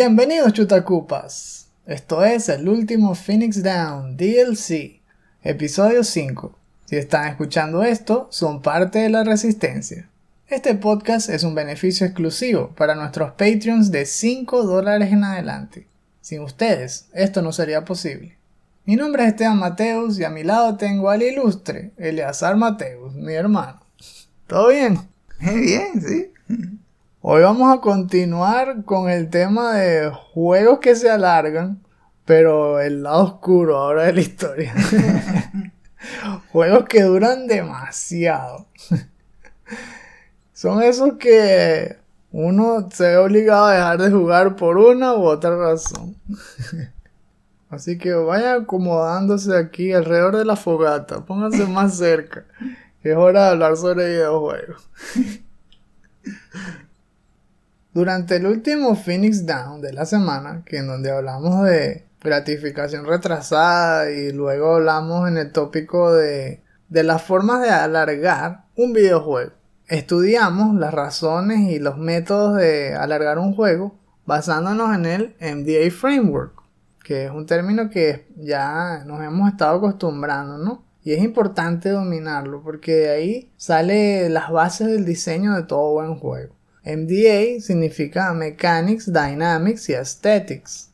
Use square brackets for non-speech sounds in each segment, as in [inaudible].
Bienvenidos chutacupas. Esto es el último Phoenix Down DLC, episodio 5. Si están escuchando esto, son parte de la resistencia. Este podcast es un beneficio exclusivo para nuestros Patreons de 5 dólares en adelante. Sin ustedes, esto no sería posible. Mi nombre es Esteban Mateus y a mi lado tengo al ilustre Eleazar Mateus, mi hermano. ¿Todo bien? Bien, sí. Hoy vamos a continuar con el tema de juegos que se alargan, pero el lado oscuro ahora de la historia. [laughs] juegos que duran demasiado. Son esos que uno se ve obligado a dejar de jugar por una u otra razón. Así que vayan acomodándose aquí alrededor de la fogata, pónganse más cerca, es hora de hablar sobre videojuegos. Durante el último Phoenix Down de la semana, que en donde hablamos de gratificación retrasada y luego hablamos en el tópico de, de las formas de alargar un videojuego, estudiamos las razones y los métodos de alargar un juego basándonos en el MDA Framework, que es un término que ya nos hemos estado acostumbrando, ¿no? Y es importante dominarlo porque de ahí sale las bases del diseño de todo buen juego. MDA significa Mechanics, Dynamics y Aesthetics.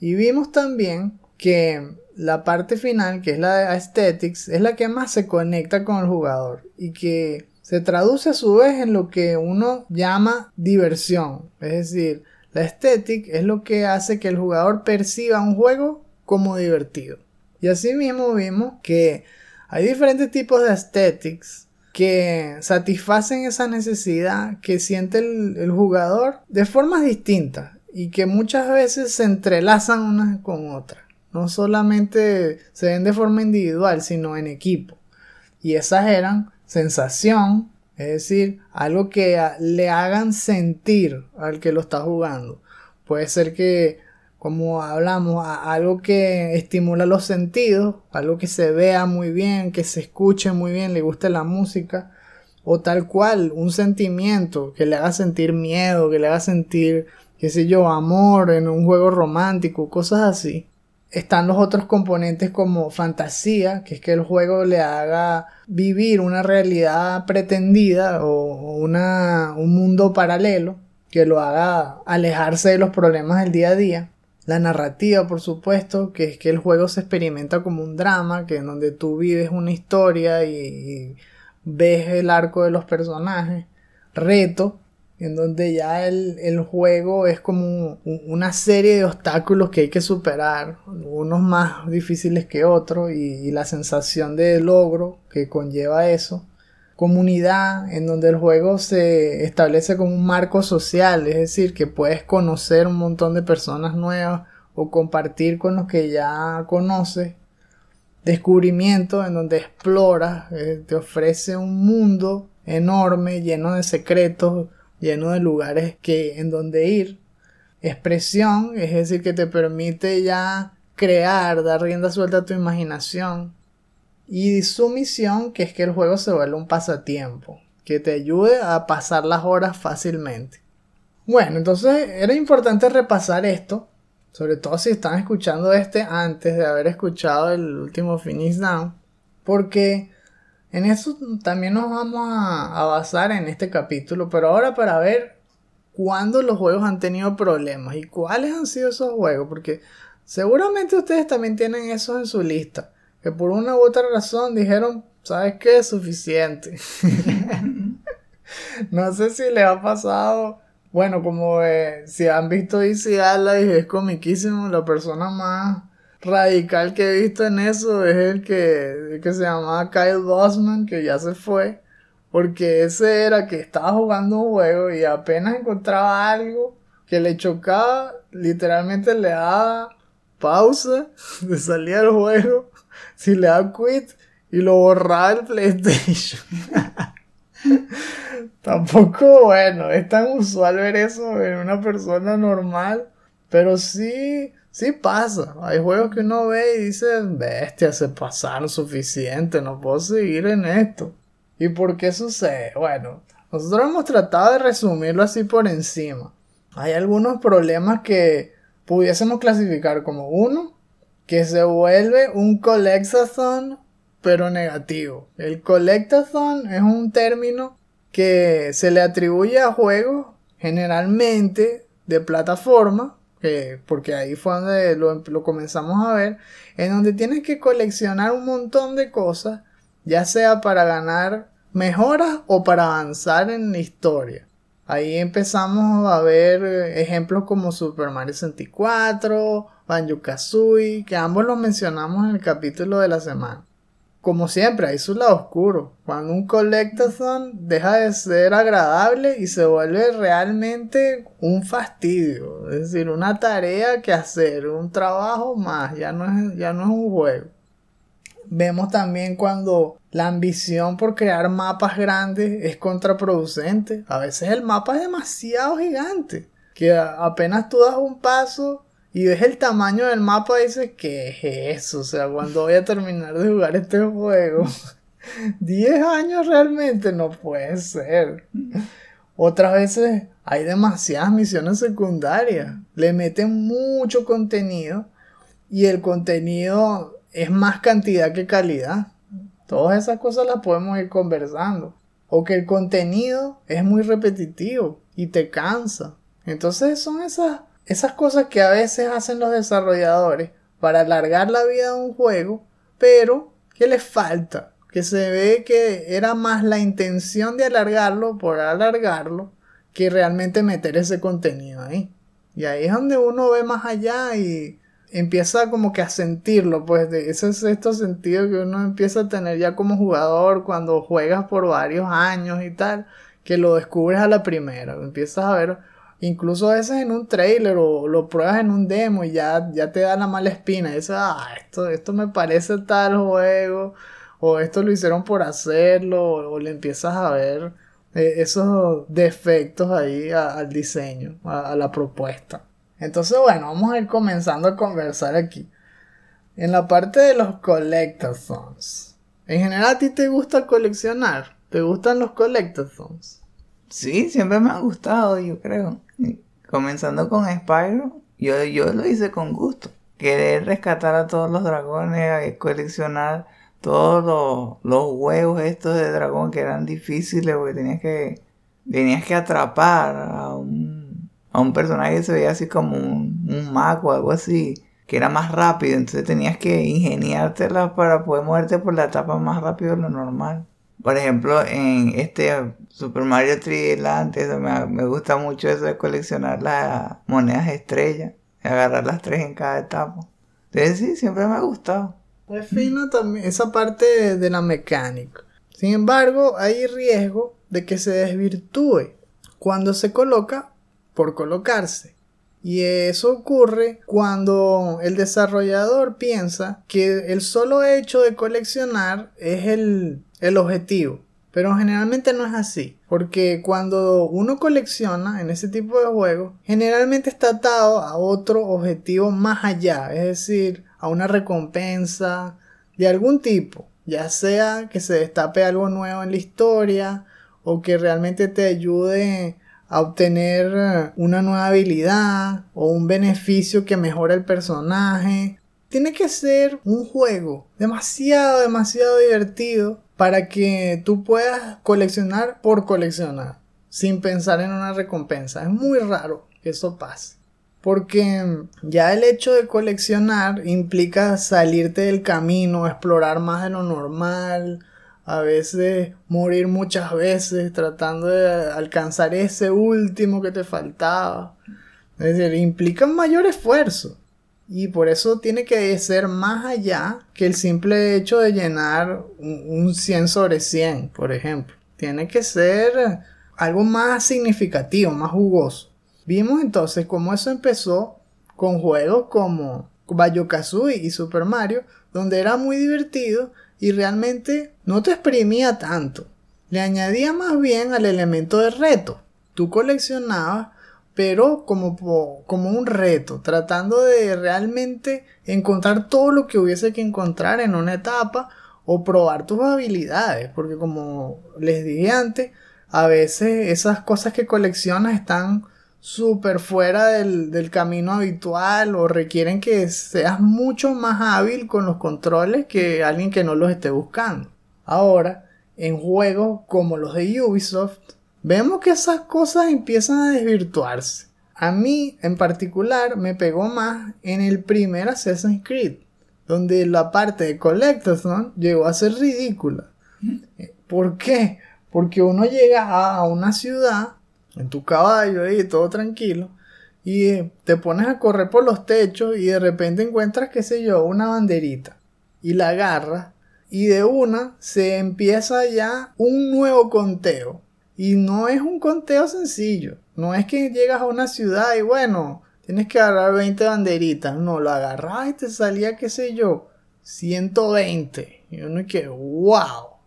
Y vimos también que la parte final, que es la de Aesthetics, es la que más se conecta con el jugador y que se traduce a su vez en lo que uno llama diversión. Es decir, la estética es lo que hace que el jugador perciba un juego como divertido. Y así mismo vimos que hay diferentes tipos de aesthetics que satisfacen esa necesidad que siente el, jugador de formas distintas y que muchas veces se entrelazan unas con otras. No solamente se ven de forma individual, sino en equipo. Y esas eran sensación, es decir, algo que le hagan sentir al que lo está jugando. Puede ser que, como hablamos, algo que estimula los sentidos, algo que se vea muy bien, que se escuche muy bien, le guste la música, o tal cual, un sentimiento que le haga sentir miedo, que le haga sentir, qué sé yo, amor en un juego romántico, cosas así. Están los otros componentes como fantasía, que es que el juego le haga vivir una realidad pretendida o una, un mundo paralelo que lo haga alejarse de los problemas del día a día. La narrativa, por supuesto, que es que el juego se experimenta como un drama, que en donde tú vives una historia y, ves el arco de los personajes. Reto, en donde ya el, el, juego es como una serie de obstáculos que hay que superar, unos más difíciles que otros, y, y, la sensación de logro que conlleva eso. Comunidad, en donde el juego se establece como un marco social, es decir, que puedes conocer un montón de personas nuevas o compartir con los que ya conoces. Descubrimiento, en donde exploras, eh, te ofrece un mundo enorme, lleno de secretos, lleno de lugares que en donde ir. Expresión, es decir, que te permite ya crear, dar rienda suelta a tu imaginación. Y sumisión, que es que el juego se vuelve un pasatiempo, que te ayude a pasar las horas fácilmente. Bueno, entonces era importante repasar esto, sobre todo si están escuchando este antes de haber escuchado el último Finish Down, porque en eso también nos vamos a, a, basar en este capítulo, pero ahora para ver cuándo los juegos han tenido problemas y cuáles han sido esos juegos, porque seguramente ustedes también tienen esos en su lista, que por una u otra razón dijeron, ¿sabes qué? Es suficiente. [laughs] no sé si les ha pasado, bueno, como eh, si han visto Easy Allies, es comiquísimo, la persona más radical que he visto en eso es el que, que se llamaba Kyle Bosman, que ya se fue. Porque ese era que estaba jugando un juego y apenas encontraba algo que le chocaba, literalmente le daba pausa, [laughs] le salía el juego, si le daba quit y lo borraba el PlayStation. [laughs] Tampoco, bueno, es tan usual ver eso en una persona normal Pero sí, sí pasa. Hay juegos que uno ve y dice, bestia, se pasaron suficiente, no puedo seguir en esto. ¿Y por qué sucede? Bueno, nosotros hemos tratado de resumirlo así por encima. Hay algunos problemas que pudiésemos clasificar como uno, que se vuelve un collectathon pero negativo. El collectathon es un término que se le atribuye a juegos generalmente de plataforma, porque ahí fue donde lo, lo, comenzamos a ver, en donde tienes que coleccionar un montón de cosas, ya sea para ganar mejoras o para avanzar en la historia. Ahí empezamos a ver ejemplos como Super Mario 64, Banjo Kazooie, que ambos los mencionamos en el capítulo de la semana como siempre, hay su lado oscuro. Cuando un collectathon deja de ser agradable y se vuelve realmente un fastidio. Es decir, una tarea que hacer, un trabajo más, ya no es, ya no es un juego. Vemos también cuando la ambición por crear mapas grandes es contraproducente. A veces el mapa es demasiado gigante. Que apenas tú das un paso y ves el tamaño del mapa dices, ¿qué es eso? O sea, cuando voy a terminar de jugar este juego? [laughs] 10 años realmente no puede ser. Otras veces hay demasiadas misiones secundarias. Le meten mucho contenido y el contenido es más cantidad que calidad. Todas esas cosas las podemos ir conversando. O que el contenido es muy repetitivo y te cansa. Entonces son esas esas cosas que a veces hacen los desarrolladores para alargar la vida de un juego, pero que les falta, que se ve que era más la intención de alargarlo por alargarlo que realmente meter ese contenido ahí. Y ahí es donde uno ve más allá y empieza como que a sentirlo, pues de ese sexto sentido que uno empieza a tener ya como jugador cuando juegas por varios años y tal, que lo descubres a la primera, empiezas a ver Incluso a veces en un trailer o lo pruebas en un demo y ya, ya te da la mala espina. Dices, ah, esto, esto me parece tal juego. O esto lo hicieron por hacerlo. O, le empiezas a ver eh, esos defectos ahí al diseño, a, a la propuesta. Entonces, bueno, vamos a ir comenzando a conversar aquí. En la parte de los collectathons. En general, ¿a ti te gusta coleccionar? ¿Te gustan los collectathons? Sí, siempre me ha gustado, yo creo. Comenzando con Spyro, yo, yo lo hice con gusto. Querer rescatar a todos los dragones, coleccionar todos los, huevos estos de dragón que eran difíciles porque tenías que, tenías que atrapar a un, a un personaje que se veía así como un, un mago algo así, que era más rápido, entonces tenías que ingeniártela para poder moverte por la etapa más rápido de lo normal. Por ejemplo, en este Super Mario 3D Land, me, me, gusta mucho eso de coleccionar las monedas estrellas, agarrar las tres en cada etapa. Entonces sí, siempre me ha gustado. Es fino también esa parte de, la mecánica. Sin embargo, hay riesgo de que se desvirtúe cuando se coloca por colocarse. Y eso ocurre cuando el desarrollador piensa que el solo hecho de coleccionar es el el objetivo. Pero generalmente no es así, porque cuando uno colecciona en ese tipo de juegos, generalmente está atado a otro objetivo más allá, es decir, a una recompensa de algún tipo, ya sea que se destape algo nuevo en la historia o que realmente te ayude a obtener una nueva habilidad o un beneficio que mejora el personaje. Tiene que ser un juego demasiado, demasiado divertido para que tú puedas coleccionar por coleccionar, sin pensar en una recompensa. Es muy raro que eso pase. Porque ya el hecho de coleccionar implica salirte del camino, explorar más de lo normal, a veces morir muchas veces tratando de alcanzar ese último que te faltaba. Es decir, implica un mayor esfuerzo. Y por eso tiene que ser más allá que el simple hecho de llenar un 100 sobre 100, por ejemplo. Tiene que ser algo más significativo, más jugoso. Vimos entonces cómo eso empezó con juegos como Bayo-Kazooie y Super Mario, donde era muy divertido y realmente no te exprimía tanto. Le añadía más bien al elemento de reto. Tú coleccionabas pero como, como un reto, tratando de realmente encontrar todo lo que hubiese que encontrar en una etapa o probar tus habilidades, porque como les dije antes, a veces esas cosas que coleccionas están súper fuera del, del camino habitual o requieren que seas mucho más hábil con los controles que alguien que no los esté buscando. Ahora, en juegos como los de Ubisoft, vemos que esas cosas empiezan a desvirtuarse. A mí, en particular, me pegó más en el primer Assassin's Creed, donde la parte de Collectathon llegó a ser ridícula. ¿Por qué? Porque uno llega a, a una ciudad, en tu caballo ahí, todo tranquilo, y eh, te pones a correr por los techos y de repente encuentras, qué sé yo, una banderita, y la agarras, y de una se empieza ya un nuevo conteo. Y no es un conteo sencillo. No es que llegas a una ciudad y bueno, tienes que agarrar 20 banderitas. No, lo agarrabas y te salía, qué sé yo, 120. Y uno que, wow.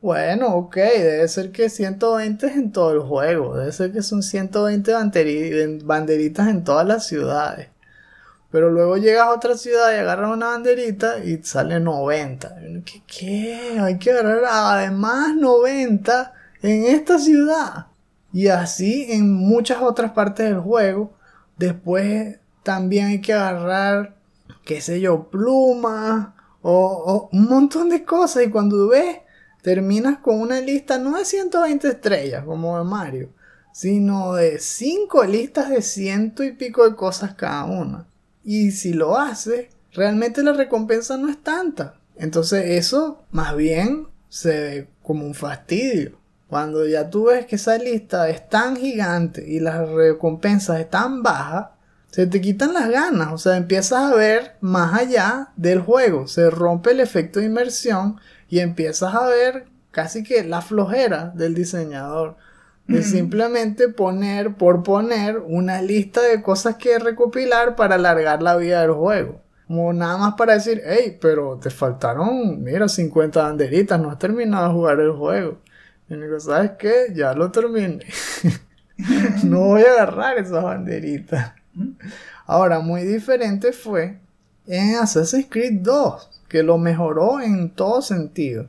Bueno, ok, debe ser que 120 es en todo el juego. Debe ser que son 120 banderi- banderitas en todas las ciudades. Pero luego llegas a otra ciudad y agarras una banderita y sale 90. Y uno, ¿Qué? ¿Qué? Hay que agarrar además 90 en esta ciudad. Y así en muchas otras partes del juego. Después también hay que agarrar, qué sé yo, plumas o, un montón de cosas. Y cuando ves, terminas con una lista no de 120 estrellas como de Mario, sino de 5 listas de ciento y pico de cosas cada una. Y si lo haces, realmente la recompensa no es tanta. Entonces eso más bien se ve como un fastidio. Cuando ya tú ves que esa lista es tan gigante y las recompensas están bajas, se te quitan las ganas. O sea, empiezas a ver más allá del juego. Se rompe el efecto de inmersión y empiezas a ver casi que la flojera del diseñador. De simplemente poner por poner una lista de cosas que recopilar para alargar la vida del juego. Como nada más para decir, hey, pero te faltaron, mira, 50 banderitas, no has terminado de jugar el juego. Y digo, ¿sabes qué? Ya lo terminé. [laughs] no voy a agarrar esas banderitas. Ahora, muy diferente fue en Assassin's Creed 2, que lo mejoró en todo sentido,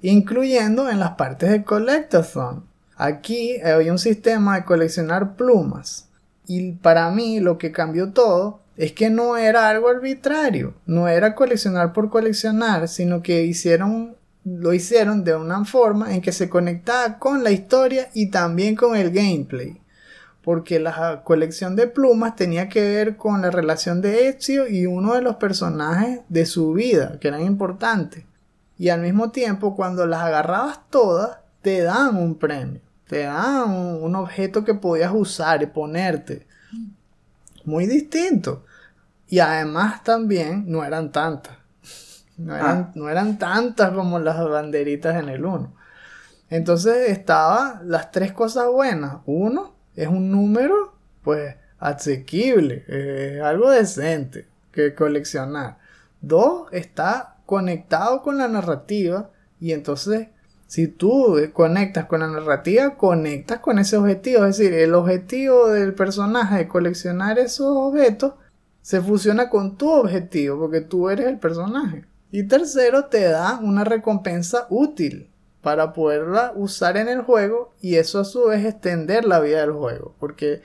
incluyendo en las partes de Collectathon. Aquí había un sistema de coleccionar plumas. Y para mí lo que cambió todo es que no era algo arbitrario, no era coleccionar por coleccionar, sino que hicieron lo hicieron de una forma en que se conectaba con la historia y también con el gameplay. Porque la colección de plumas tenía que ver con la relación de Ezio y uno de los personajes de su vida, que eran importantes. Y al mismo tiempo, cuando las agarrabas todas, te dan un premio. Te dan un, un objeto que podías usar y ponerte. Muy distinto. Y además también no eran tantas. No eran, Ah. no eran tantas como las banderitas en el 1. Entonces estaba las tres cosas buenas. Uno, es un número, pues, asequible, eh, algo decente que coleccionar. Dos, está conectado con la narrativa y entonces si tú conectas con la narrativa, conectas con ese objetivo. Es decir, el objetivo del personaje de coleccionar esos objetos se fusiona con tu objetivo porque tú eres el personaje. Y tercero, te da una recompensa útil para poderla usar en el juego y eso a su vez extender la vida del juego. Porque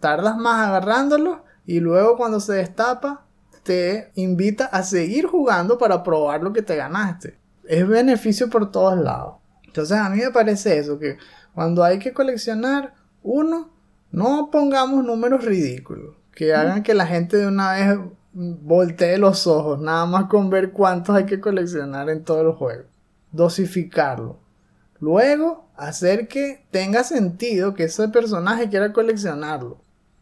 tardas más agarrándolo y luego cuando se destapa te invita a seguir jugando para probar lo que te ganaste. Es beneficio por todos lados. Entonces a mí me parece eso, que cuando hay que coleccionar, uno, no pongamos números ridículos, que hagan que la gente de una vez voltee los ojos, nada más con ver cuántos hay que coleccionar en todo el juego. Dosificarlo. Luego, hacer que tenga sentido que ese personaje quiera coleccionarlo.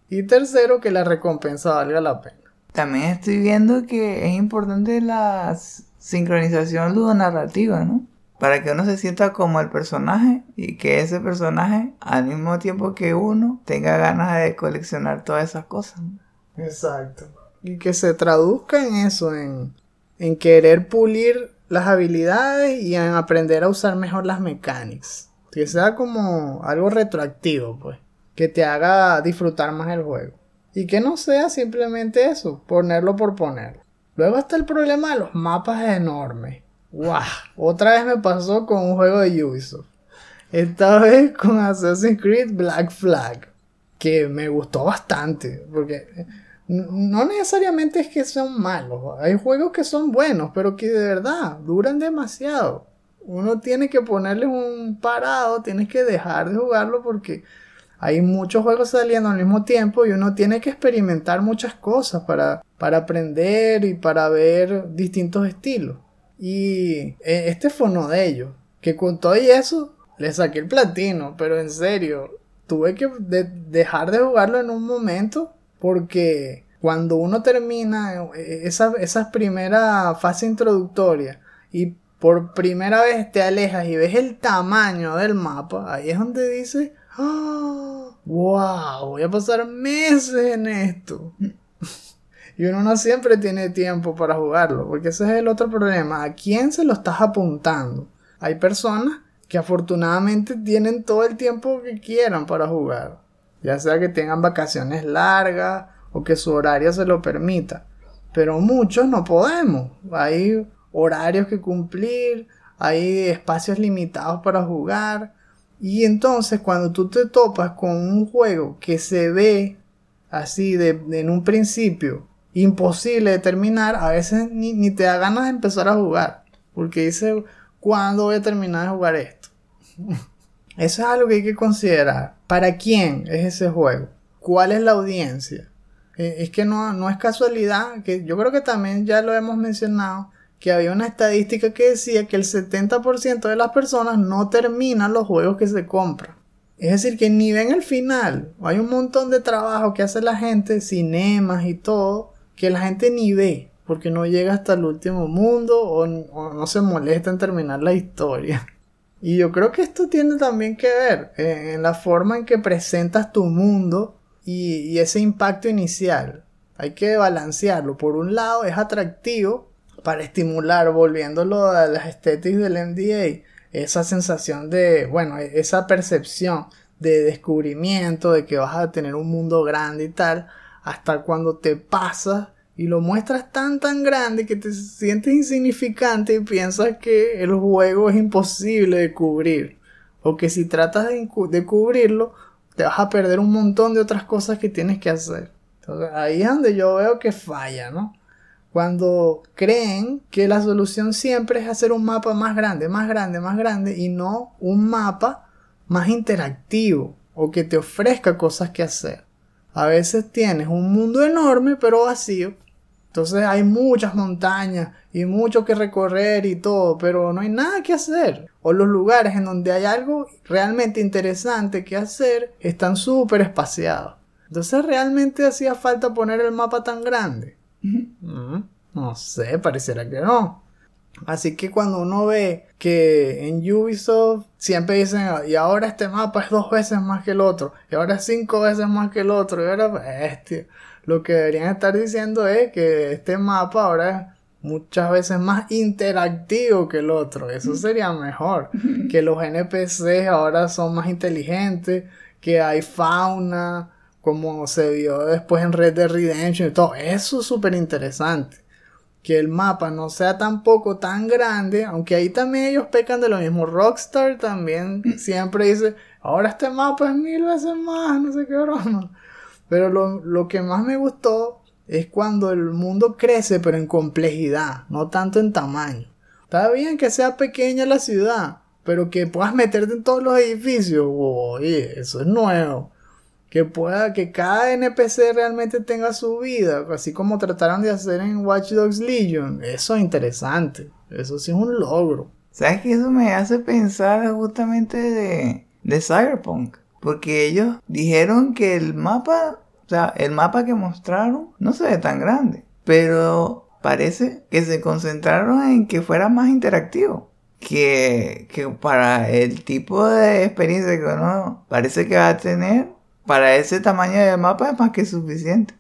Y tercero, que la recompensa valga la pena. También estoy viendo que es importante la sincronización ludonarrativa, ¿no? Para que uno se sienta como el personaje y que ese personaje, al mismo tiempo que uno, tenga ganas de coleccionar todas esas cosas. ¿no? Exacto. Y que se traduzca en eso, en, en querer pulir las habilidades y en aprender a usar mejor las mechanics. Que sea como algo retroactivo, pues. que te haga disfrutar más el juego. Y que no sea simplemente eso, ponerlo por ponerlo. Luego está el problema de los mapas enormes. ¡Wow! Otra vez me pasó con un juego de Ubisoft. Esta vez con Assassin's Creed Black Flag. Que me gustó bastante. Porque no necesariamente es que sean malos. Hay juegos que son buenos, pero que de verdad duran demasiado. Uno tiene que ponerles un parado, tienes que dejar de jugarlo porque hay muchos juegos saliendo al mismo tiempo y uno tiene que experimentar muchas cosas para, para aprender y para ver distintos estilos. Y eh, este fue uno de ellos. Que con todo y eso le saqué el platino, pero en serio, tuve que dejar de jugarlo en un momento porque cuando uno termina eh, esa, esa primera fase introductoria y por primera vez te alejas y ves el tamaño del mapa, ahí es donde dices, ¡Oh! ¡Wow! Voy a pasar meses en esto. [laughs] y uno no siempre tiene tiempo para jugarlo, porque ese es el otro problema. ¿A quién se lo estás apuntando? Hay personas que afortunadamente tienen todo el tiempo que quieran para jugar. Ya sea que tengan vacaciones largas o que su horario se lo permita. Pero muchos no podemos. Hay horarios que cumplir, hay espacios limitados para jugar. Y entonces cuando tú te topas con un juego que se ve así de, en un principio imposible de terminar, a veces ni, te da ganas de empezar a jugar. Porque dice, ¿cuándo voy a terminar de jugar esto? [laughs] Eso es algo que hay que considerar. ¿Para quién es ese juego? ¿Cuál es la audiencia? Eh, es que no, no es casualidad, que yo creo que también ya lo hemos mencionado, que había una estadística que decía que el 70% de las personas no terminan los juegos que se compran. Es decir, que ni ven el final. Hay un montón de trabajo que hace la gente, cinemas y todo, que la gente ni ve, porque no llega hasta el último mundo o, no se molesta en terminar la historia. Y yo creo que esto tiene también que ver eh, en la forma en que presentas tu mundo y, ese impacto inicial. Hay que balancearlo. Por un lado es atractivo para estimular, volviéndolo a las estéticas del MDA, esa sensación de, bueno, esa percepción de descubrimiento, de que vas a tener un mundo grande y tal, hasta cuando te pasas y lo muestras tan tan grande que te sientes insignificante y piensas que el juego es imposible de cubrir. O que si tratas de, de cubrirlo, te vas a perder un montón de otras cosas que tienes que hacer. Entonces ahí es donde yo veo que falla, ¿no? cuando creen que la solución siempre es hacer un mapa más grande, más grande, más grande y no un mapa más interactivo o que te ofrezca cosas que hacer. A veces tienes un mundo enorme pero vacío. Entonces hay muchas montañas y mucho que recorrer y todo, pero no hay nada que hacer. O los lugares en donde hay algo realmente interesante que hacer están súper espaciados. Entonces realmente hacía falta poner el mapa tan grande. No sé, pareciera que no. Así que cuando uno ve que en Ubisoft siempre dicen, y ahora este mapa es dos veces más que el otro, y ahora es cinco veces más que el otro, y ahora, este, lo que deberían estar diciendo es que este mapa ahora es muchas veces más interactivo que el otro. Eso sería mejor. Que los NPCs ahora son más inteligentes, que hay fauna, como se vio después en Red Dead Redemption y todo. Eso es súper interesante. Que el mapa no sea tampoco tan grande, aunque ahí también ellos pecan de lo mismo. Rockstar también siempre dice, ahora este mapa es mil veces más, no sé qué broma. Pero lo, lo que más me gustó es cuando el mundo crece, pero en complejidad, no tanto en tamaño. Está bien que sea pequeña la ciudad, pero que puedas meterte en todos los edificios, eso es nuevo que pueda que cada NPC realmente tenga su vida, así como trataron de hacer en Watch Dogs Legion. Eso es interesante, eso sí es un logro. ¿Sabes que eso me hace pensar justamente de, de Cyberpunk? Porque ellos dijeron que el mapa, sea, el mapa que mostraron no se ve tan grande, pero parece que se concentraron en que fuera más interactivo. Que, que para el tipo de experiencia que uno parece que va a tener, para ese tamaño de mapa es más que suficiente.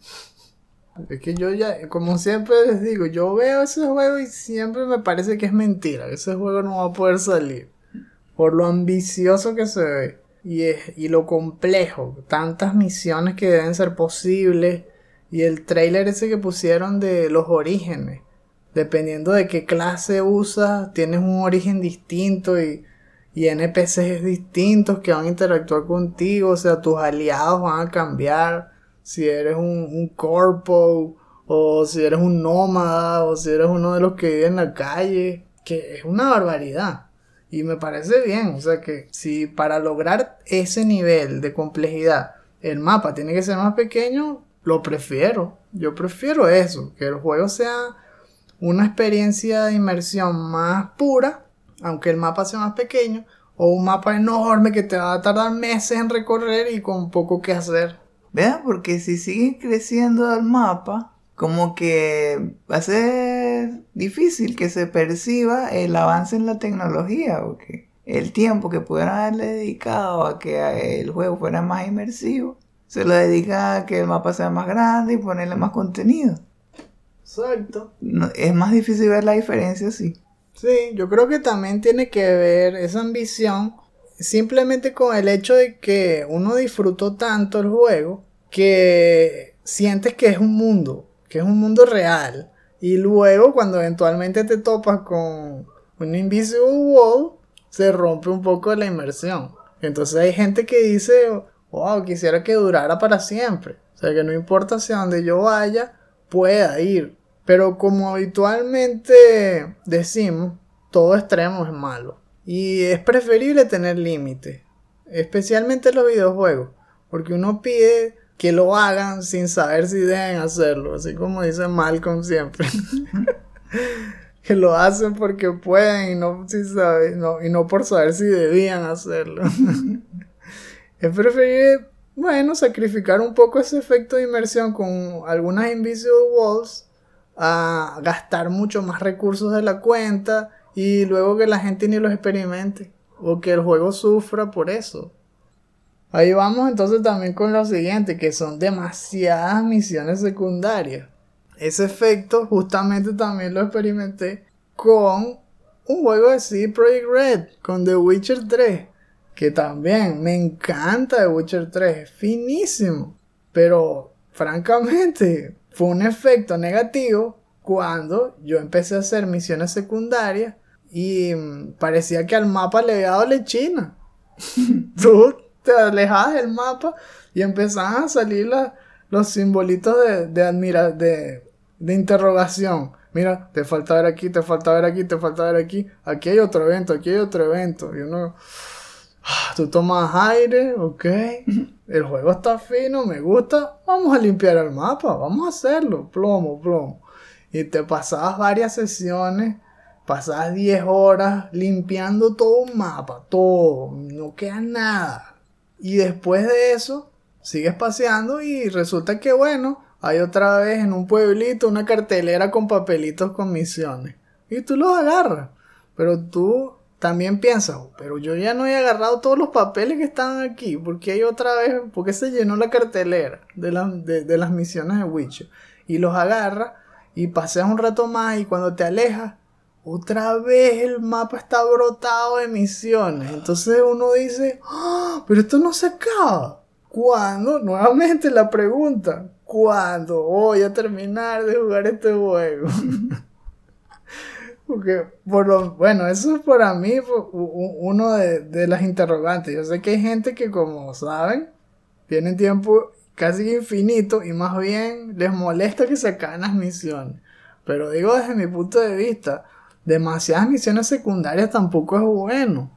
Es que yo ya, como siempre les digo, yo veo ese juego y siempre me parece que es mentira. Ese juego no va a poder salir. Por lo ambicioso que se ve. Y, es- y lo complejo, tantas misiones que deben ser posibles y el trailer ese que pusieron de los orígenes, dependiendo de qué clase usas, tienes un origen distinto y, y NPCs distintos que van a interactuar contigo, o sea, tus aliados van a cambiar, si eres un, un corpo o si eres un nómada o si eres uno de los que vive en la calle, que es una barbaridad. Y me parece bien, o sea que si para lograr ese nivel de complejidad el mapa tiene que ser más pequeño, lo prefiero. Yo prefiero eso, que el juego sea una experiencia de inmersión más pura, aunque el mapa sea más pequeño, o un mapa enorme que te va a tardar meses en recorrer y con poco que hacer. Vean, porque si sigue creciendo el mapa, como que va a ser difícil que se perciba el avance en la tecnología, porque el tiempo que pudieran haberle dedicado a que el juego fuera más inmersivo, se lo dedica a que el mapa sea más grande y ponerle más contenido. Exacto. No- es más difícil ver la diferencia así. Sí, yo creo que también tiene que ver esa ambición simplemente con el hecho de que uno disfrutó tanto el juego que sientes que es un mundo, que es un mundo real. Y luego cuando eventualmente te topas con un Invisible Wall, se rompe un poco la inmersión. Entonces hay gente que dice, wow, quisiera que durara para siempre. O sea, que no importa hacia donde yo vaya, pueda ir. Pero como habitualmente decimos, todo extremo es malo. Y es preferible tener límites. Especialmente en los videojuegos. Porque uno pide que lo hagan sin saber si deben hacerlo. Así como dice Malcolm siempre. [laughs] que lo hacen porque pueden y no, si sabe- no- y no por saber si debían hacerlo. [laughs] es preferible, bueno, sacrificar un poco ese efecto de inmersión con algunas Invisible Walls a gastar mucho más recursos de la cuenta y luego que la gente ni los experimente o que el juego sufra por eso. Ahí vamos entonces también con lo siguiente, que son demasiadas misiones secundarias. Ese efecto justamente también lo experimenté con un juego de CD Projekt Red, con The Witcher 3, que también me encanta The Witcher 3, es finísimo, pero francamente fue un efecto negativo cuando yo empecé a hacer misiones secundarias y mm, parecía que al mapa le había dado lechina. [laughs] te alejabas del mapa y empezaban a salir la- los simbolitos de, de, admira- de, de interrogación. Mira, te falta ver aquí, te falta ver aquí, te falta ver aquí. Aquí hay otro evento, aquí hay otro evento. Y uno, ah, tú tomas aire, ok. El juego está fino, me gusta. Vamos a limpiar el mapa, vamos a hacerlo. Plomo, plomo. Y te pasabas varias sesiones, pasabas 10 horas limpiando todo un mapa, todo, no queda nada. Y después de eso, sigues paseando y resulta que, bueno, hay otra vez en un pueblito una cartelera con papelitos con misiones. Y tú los agarras. Pero tú también piensas, pero yo ya no he agarrado todos los papeles que estaban aquí. porque hay otra vez? porque se llenó la cartelera de, de las misiones de Witcher? Y los agarras y paseas un rato más y cuando te alejas, otra vez el mapa está brotado de misiones. Entonces uno dice, "Ah, pero esto no se acaba. ¿Cuándo? Nuevamente la pregunta, ¿cuándo voy a terminar de jugar este juego? [laughs] Porque, por lo, bueno, eso es para mí uno de, de las interrogantes. Yo sé que hay gente que, como saben, tienen tiempo casi infinito y más bien les molesta que se acaben las misiones. Pero digo desde mi punto de vista, demasiadas misiones secundarias tampoco es bueno.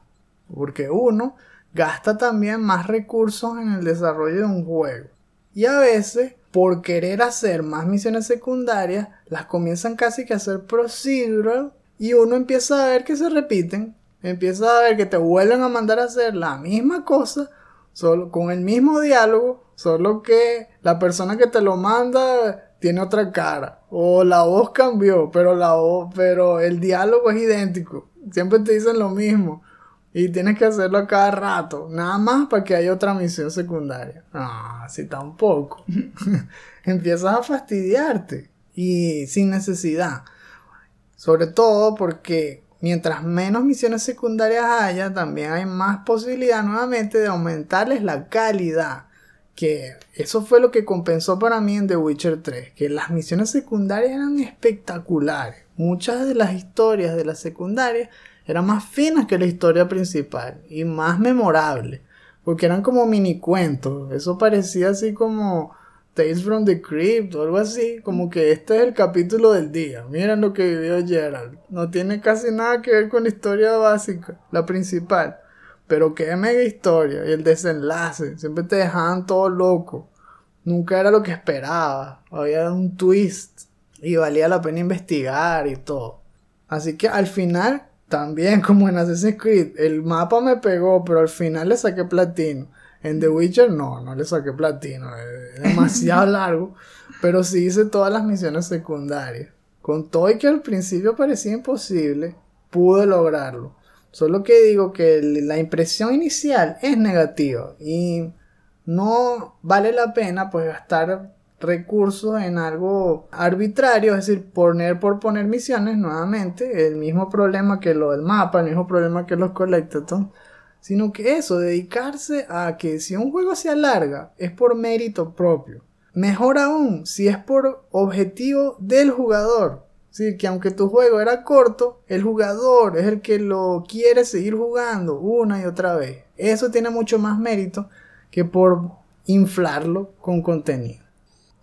Porque uno gasta también más recursos en el desarrollo de un juego. Y a veces, por querer hacer más misiones secundarias, las comienzan casi que a hacer procedural y uno empieza a ver que se repiten. Empieza a ver que te vuelven a mandar a hacer la misma cosa, solo con el mismo diálogo, solo que la persona que te lo manda tiene otra cara o la voz cambió, pero la voz, pero el diálogo es idéntico. Siempre te dicen lo mismo. Y tienes que hacerlo a cada rato. Nada más para que haya otra misión secundaria. Ah, así tampoco. [laughs] Empiezas a fastidiarte. Y sin necesidad. Sobre todo porque mientras menos misiones secundarias haya, también hay más posibilidad nuevamente de aumentarles la calidad. Que eso fue lo que compensó para mí en The Witcher 3, que las misiones secundarias eran espectaculares. Muchas de las historias de las secundarias eran más finas que la historia principal y más memorables, porque eran como mini cuentos. Eso parecía así como Tales from the Crypt o algo así, como que este es el capítulo del día. Miren lo que vivió Gerald. No tiene casi nada que ver con la historia básica, la principal. Pero qué mega historia. Y el desenlace. Siempre te dejaban todo loco. Nunca era lo que esperaba. Había un twist. Y valía la pena investigar y todo. Así que al final, también [laughs] como en Assassin's Creed, el mapa me pegó, pero al final le saqué platino. En The Witcher no, no le saqué platino, es [laughs] demasiado largo, pero sí hice todas las misiones secundarias. Con todo y que al principio parecía imposible, pude lograrlo. Solo que digo que la impresión inicial es negativa y no vale la pena pues gastar recursos en algo arbitrario, es decir, poner por poner misiones nuevamente, el mismo problema que lo del mapa, el mismo problema que los collectathons sino que eso, dedicarse a que si un juego se alarga es por mérito propio. Mejor aún, si es por objetivo del jugador. Sí, que aunque tu juego era corto, el jugador es el que lo quiere seguir jugando una y otra vez. Eso tiene mucho más mérito que por inflarlo con contenido.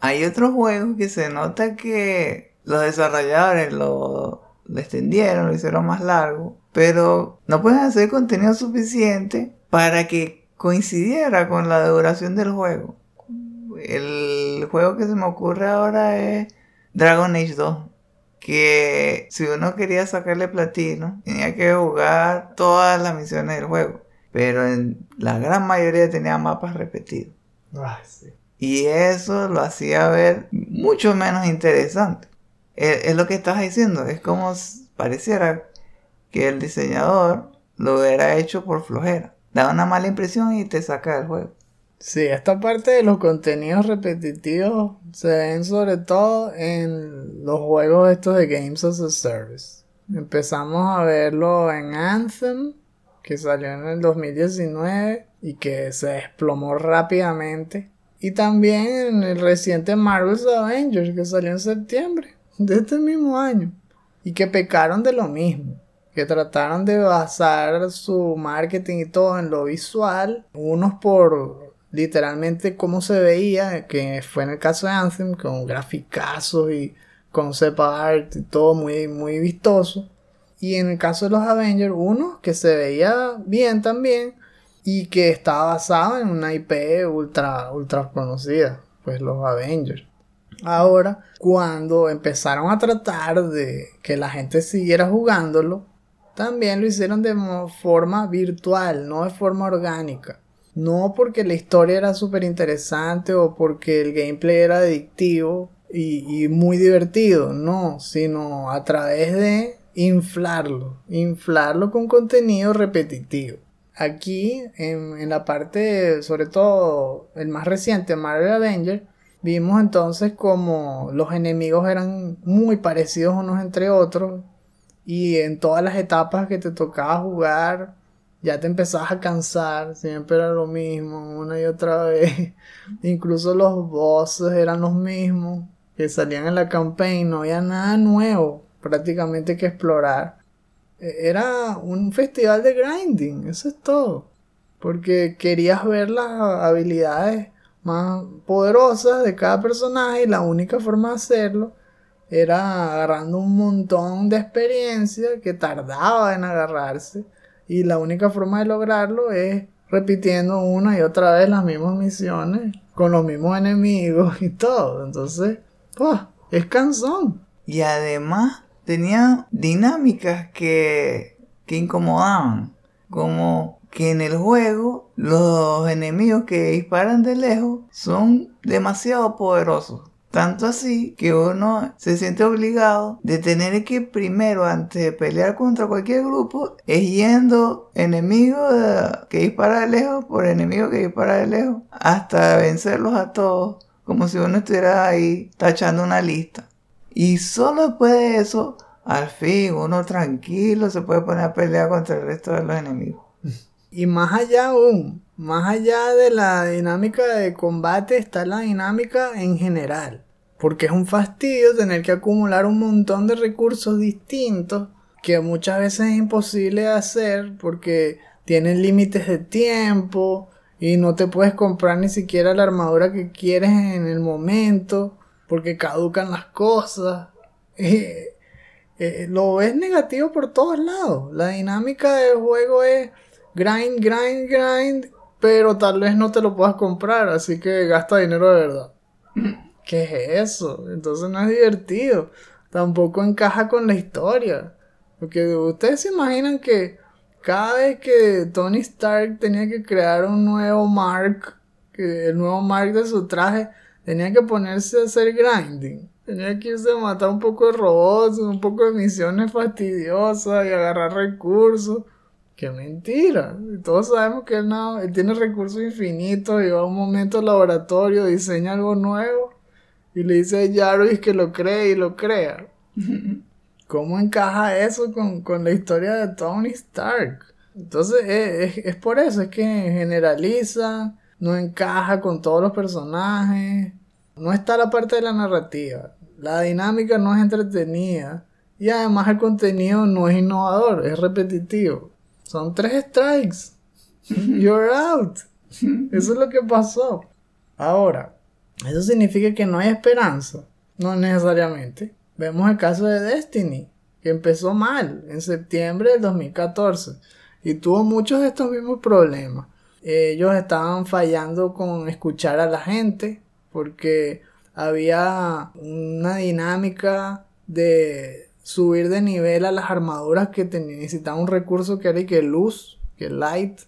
Hay otros juegos que se nota que los desarrolladores lo, lo extendieron, lo hicieron más largo pero no pueden hacer contenido suficiente para que coincidiera con la duración del juego. El juego que se me ocurre ahora es Dragon Age 2. Que si uno quería sacarle platino, tenía que jugar todas las misiones del juego. Pero en la gran mayoría tenía mapas repetidos. Y eso lo hacía ver mucho menos interesante. Es, es lo que estás diciendo. Es como pareciera que el diseñador lo hubiera hecho por flojera. Da una mala impresión y te saca del juego. Sí, esta parte de los contenidos repetitivos se ven sobre todo en los juegos estos de Games as a Service. Empezamos a verlo en Anthem, que salió en el 2019 y que se desplomó rápidamente. Y también en el reciente Marvel's Avengers, que salió en septiembre de este mismo año. Y que pecaron de lo mismo que trataron de basar su marketing y todo en lo visual, unos por literalmente cómo se veía, que fue en el caso de Anthem, con graficazos y concept art y todo muy, muy vistoso. Y en el caso de los Avengers, uno que se veía bien también y que estaba basado en una IP ultra, ultra conocida, pues los Avengers. Ahora, cuando empezaron a tratar de que la gente siguiera jugándolo, también lo hicieron de forma virtual, no de forma orgánica. No porque la historia era súper interesante o porque el gameplay era adictivo y, muy divertido, no, sino a través de inflarlo, inflarlo con contenido repetitivo. Aquí, en, en la parte, sobre todo el más reciente, Marvel Avenger, vimos entonces como los enemigos eran muy parecidos unos entre otros, y en todas las etapas que te tocaba jugar, ya te empezabas a cansar, siempre era lo mismo, una y otra vez. [laughs] Incluso los bosses eran los mismos que salían en la campaña, no había nada nuevo prácticamente que explorar. E, era un festival de grinding, eso es todo. Porque querías ver las habilidades más poderosas de cada personaje y la única forma de hacerlo era agarrando un montón de experiencia que tardaba en agarrarse y la única forma de lograrlo es repitiendo una y otra vez las mismas misiones con los mismos enemigos y todo. Entonces, es cansón. Y además tenía dinámicas que, que incomodaban. Como que en el juego los enemigos que disparan de lejos son demasiado poderosos. Tanto así que uno se siente obligado de tener que primero, antes de pelear contra cualquier grupo, es yendo enemigo que dispara de lejos por enemigo que dispara de lejos, hasta vencerlos a todos, como si uno estuviera ahí tachando una lista. Y solo después de eso al fin uno tranquilo se puede poner a pelear contra el resto de los enemigos. [laughs] Y más allá aún, más allá de la dinámica de combate está la dinámica en general. Porque es un fastidio tener que acumular un montón de recursos distintos que muchas veces es imposible hacer porque tienen límites de tiempo y no te puedes comprar ni siquiera la armadura que quieres en el momento porque caducan las cosas. [laughs] Eh, lo ves negativo por todos lados. La dinámica del juego es grind, grind, grind, pero tal vez no te lo puedas comprar, así que gasta dinero de verdad. [clears throat] ¿Qué es eso? Entonces no es divertido. Tampoco encaja con la historia. Porque ustedes se imaginan que cada vez que Tony Stark tenía que crear un nuevo Mark, que el nuevo Mark de su traje, tenía que ponerse a hacer grinding. Tenía que irse a matar un poco de robots, un poco de misiones fastidiosas y agarrar recursos. ¡Qué mentira! Todos sabemos que él, no, él tiene recursos infinitos y va a un momento al laboratorio, diseña algo nuevo y le dice a Jarvis que lo cree y lo crea. [laughs] ¿Cómo encaja eso con, la historia de Tony Stark? Entonces es, es, por eso, es que generaliza, no encaja con todos los personajes, no está la parte de la narrativa, la dinámica no es entretenida y además el contenido no es innovador, es repetitivo. Son tres strikes. You're out. Eso es lo que pasó. Ahora, ¿eso significa que no hay esperanza? No necesariamente. Vemos el caso de Destiny, que empezó mal en septiembre del 2014 y tuvo muchos de estos mismos problemas. Ellos estaban fallando con escuchar a la gente porque había una dinámica de subir de nivel a las armaduras que necesitaban un recurso que era y que luz, que light,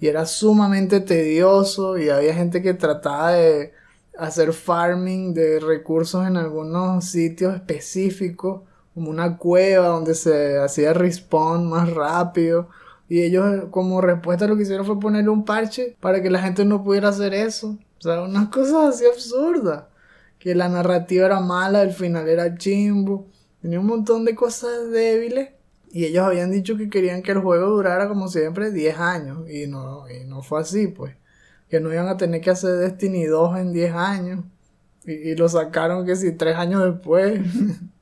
y era sumamente tedioso y había gente que trataba de hacer farming de recursos en algunos sitios específicos, como una cueva donde se hacía respawn más rápido. Y ellos como respuesta lo que hicieron fue ponerle un parche para que la gente no pudiera hacer eso. O sea, unas [laughs] cosas así absurdas. Que la narrativa era mala, el final era chimbo. Tenía un montón de cosas débiles. Y ellos habían dicho que querían que el juego durara como siempre 10 años. Y no, y no fue así, pues que no iban a tener que hacer Destiny 2 en 10 años. Y, lo sacaron que si 3 años después.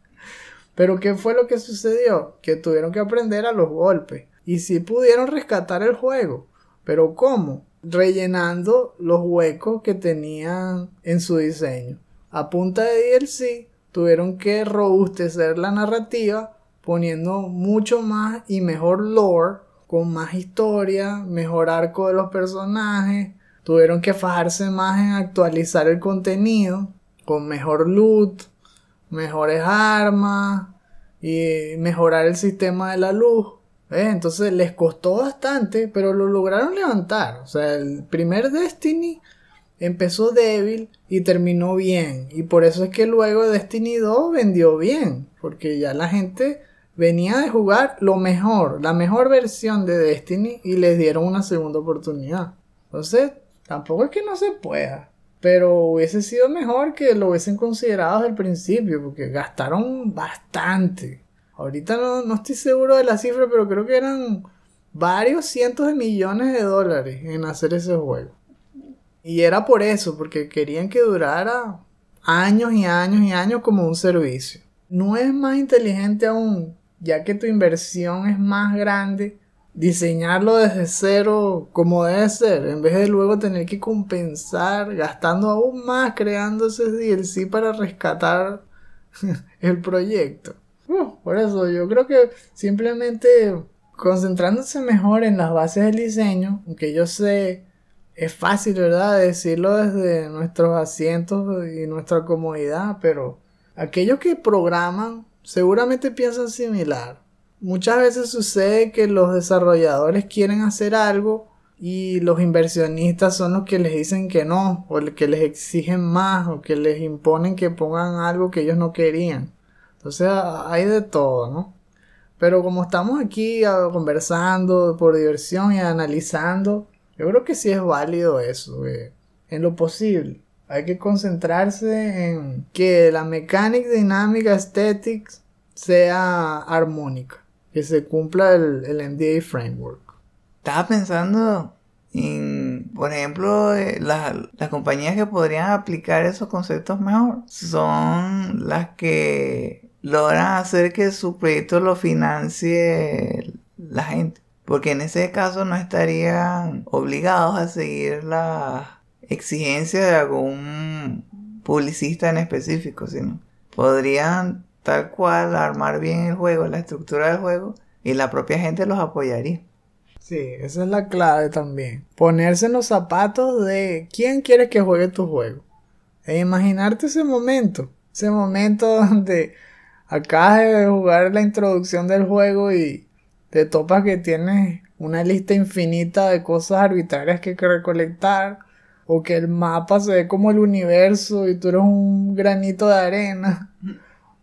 [laughs] Pero ¿qué fue lo que sucedió? Que tuvieron que aprender a los golpes. Y sí pudieron rescatar el juego. Pero ¿cómo? Rellenando los huecos que tenían en su diseño. A punta de DLC tuvieron que robustecer la narrativa poniendo mucho más y mejor lore, con más historia, mejor arco de los personajes, tuvieron que fajarse más en actualizar el contenido con mejor loot, mejores armas y mejorar el sistema de la luz. Entonces les costó bastante, pero lo lograron levantar. O sea, el primer Destiny empezó débil y terminó bien. Y por eso es que luego Destiny 2 vendió bien. Porque ya la gente venía de jugar lo mejor, la mejor versión de Destiny y les dieron una segunda oportunidad. Entonces, Tampoco es que no se pueda. Pero hubiese sido mejor que lo hubiesen considerado desde el principio, porque gastaron bastante. Ahorita no, no estoy seguro de la cifra, pero creo que eran varios cientos de millones de dólares en hacer ese juego. Y era por eso, porque querían que durara años y años y años como un servicio. No es más inteligente aún, ya que tu inversión es más grande diseñarlo desde cero como debe ser, en vez de luego tener que compensar gastando aún más creando ese DLC para rescatar [laughs] el proyecto. Uh, por eso yo creo que simplemente concentrándose mejor en las bases del diseño, aunque yo sé es fácil, ¿verdad? Decirlo desde nuestros asientos y nuestra comodidad, pero aquellos que programan seguramente piensan similar muchas veces sucede que los desarrolladores quieren hacer algo y los inversionistas son los que les dicen que no, o que les exigen más, o que les imponen que pongan algo que ellos no querían. Entonces hay de todo, ¿no? Pero como estamos aquí ah, conversando por diversión y analizando, yo creo que sí es válido eso, en lo posible. Hay que concentrarse en que la mecánica dinámica aesthetics sea armónica, que se cumpla el, el NDA framework. Estaba pensando en, por ejemplo, eh, las, las compañías que podrían aplicar esos conceptos mejor son las que logran hacer que su proyecto lo financie la gente. Porque en ese caso no estarían obligados a seguir las exigencias de algún publicista en específico, sino podrían tal cual armar bien el juego, la estructura del juego, y la propia gente los apoyaría. Sí, esa es la clave también. Ponerse en los zapatos de quién quiere que juegue tu juego. E imaginarte ese momento. Ese momento [laughs] donde acabas de jugar la introducción del juego y te topas que tienes una lista infinita de cosas arbitrarias que hay que recolectar. O que el mapa se ve como el universo y tú eres un granito de arena.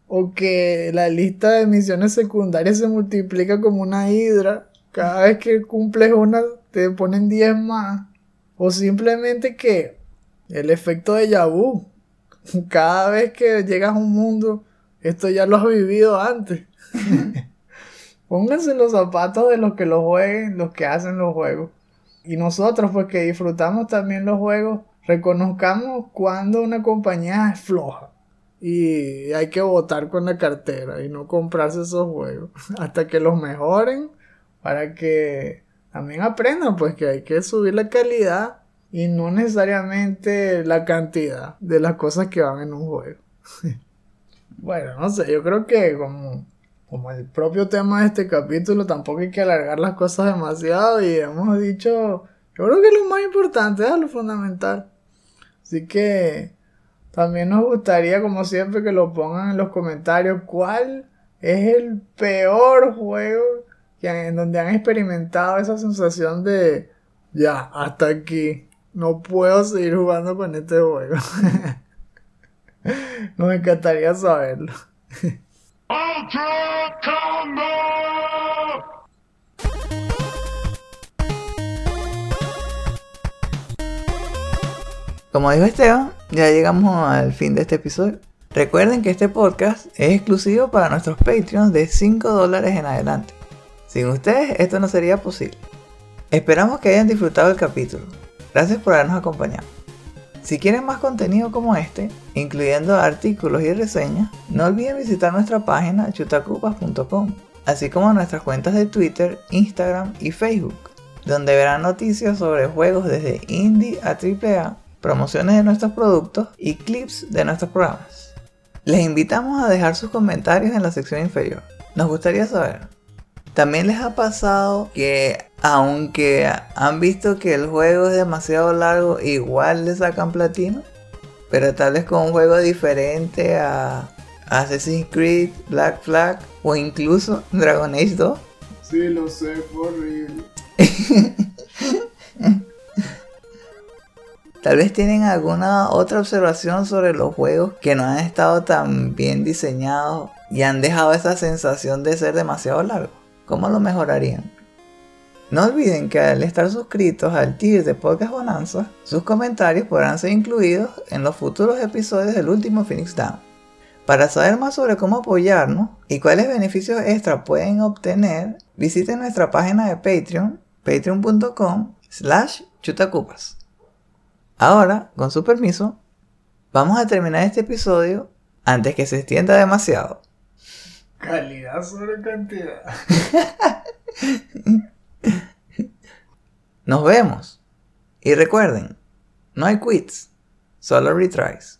O que la lista de misiones secundarias se multiplica como una hidra cada vez que cumples una, te ponen 10 más. O simplemente que el efecto de Yabu. Cada vez que llegas a un mundo, esto ya lo has vivido antes. [laughs] Pónganse los zapatos de los que lo jueguen, los que hacen los juegos. Y nosotros, pues que disfrutamos también los juegos, reconozcamos cuando una compañía es floja. Y hay que votar con la cartera y no comprarse esos juegos. [laughs] Hasta que los mejoren para que también aprendan pues que hay que subir la calidad y no necesariamente la cantidad de las cosas que van en un juego. [laughs] bueno, no sé, yo creo que como, como el propio tema de este capítulo tampoco hay que alargar las cosas demasiado y hemos dicho, yo creo que lo más importante es lo fundamental. Así que también nos gustaría como siempre que lo pongan en los comentarios cuál es el peor juego en donde han experimentado esa sensación de ya, hasta aquí, no puedo seguir jugando con este juego. [laughs] Nos encantaría saberlo. [laughs] Como dijo Esteban, ya llegamos al fin de este episodio. Recuerden que este podcast es exclusivo para nuestros Patreons de 5 dólares en adelante. Sin ustedes esto no sería posible. Esperamos que hayan disfrutado el capítulo. Gracias por habernos acompañado. Si quieren más contenido como este, incluyendo artículos y reseñas, no olviden visitar nuestra página chutacupas.com, así como nuestras cuentas de Twitter, Instagram y Facebook, donde verán noticias sobre juegos desde indie a AAA, promociones de nuestros productos y clips de nuestros programas. Les invitamos a dejar sus comentarios en la sección inferior. Nos gustaría saber, también les ha pasado que aunque han visto que el juego es demasiado largo, igual le sacan platino. Pero tal vez con un juego diferente a Assassin's Creed, Black Flag o incluso [laughs] Dragon Age 2. Sí, lo sé, fue horrible. [laughs] Tal vez tienen alguna otra observación sobre los juegos que no han estado tan bien diseñados y han dejado esa sensación de ser demasiado largos. ¿Cómo lo mejorarían? No olviden que al estar suscritos al tier de Podcast Bonanza, sus comentarios podrán ser incluidos en los futuros episodios del último Phoenix Down. Para saber más sobre cómo apoyarnos y cuáles beneficios extra pueden obtener, visiten nuestra página de Patreon, patreon.com slash chutacupas. Ahora, con su permiso, vamos a terminar este episodio antes que se extienda demasiado. Calidad sobre cantidad. Nos vemos. Y recuerden, no hay quits, solo retries.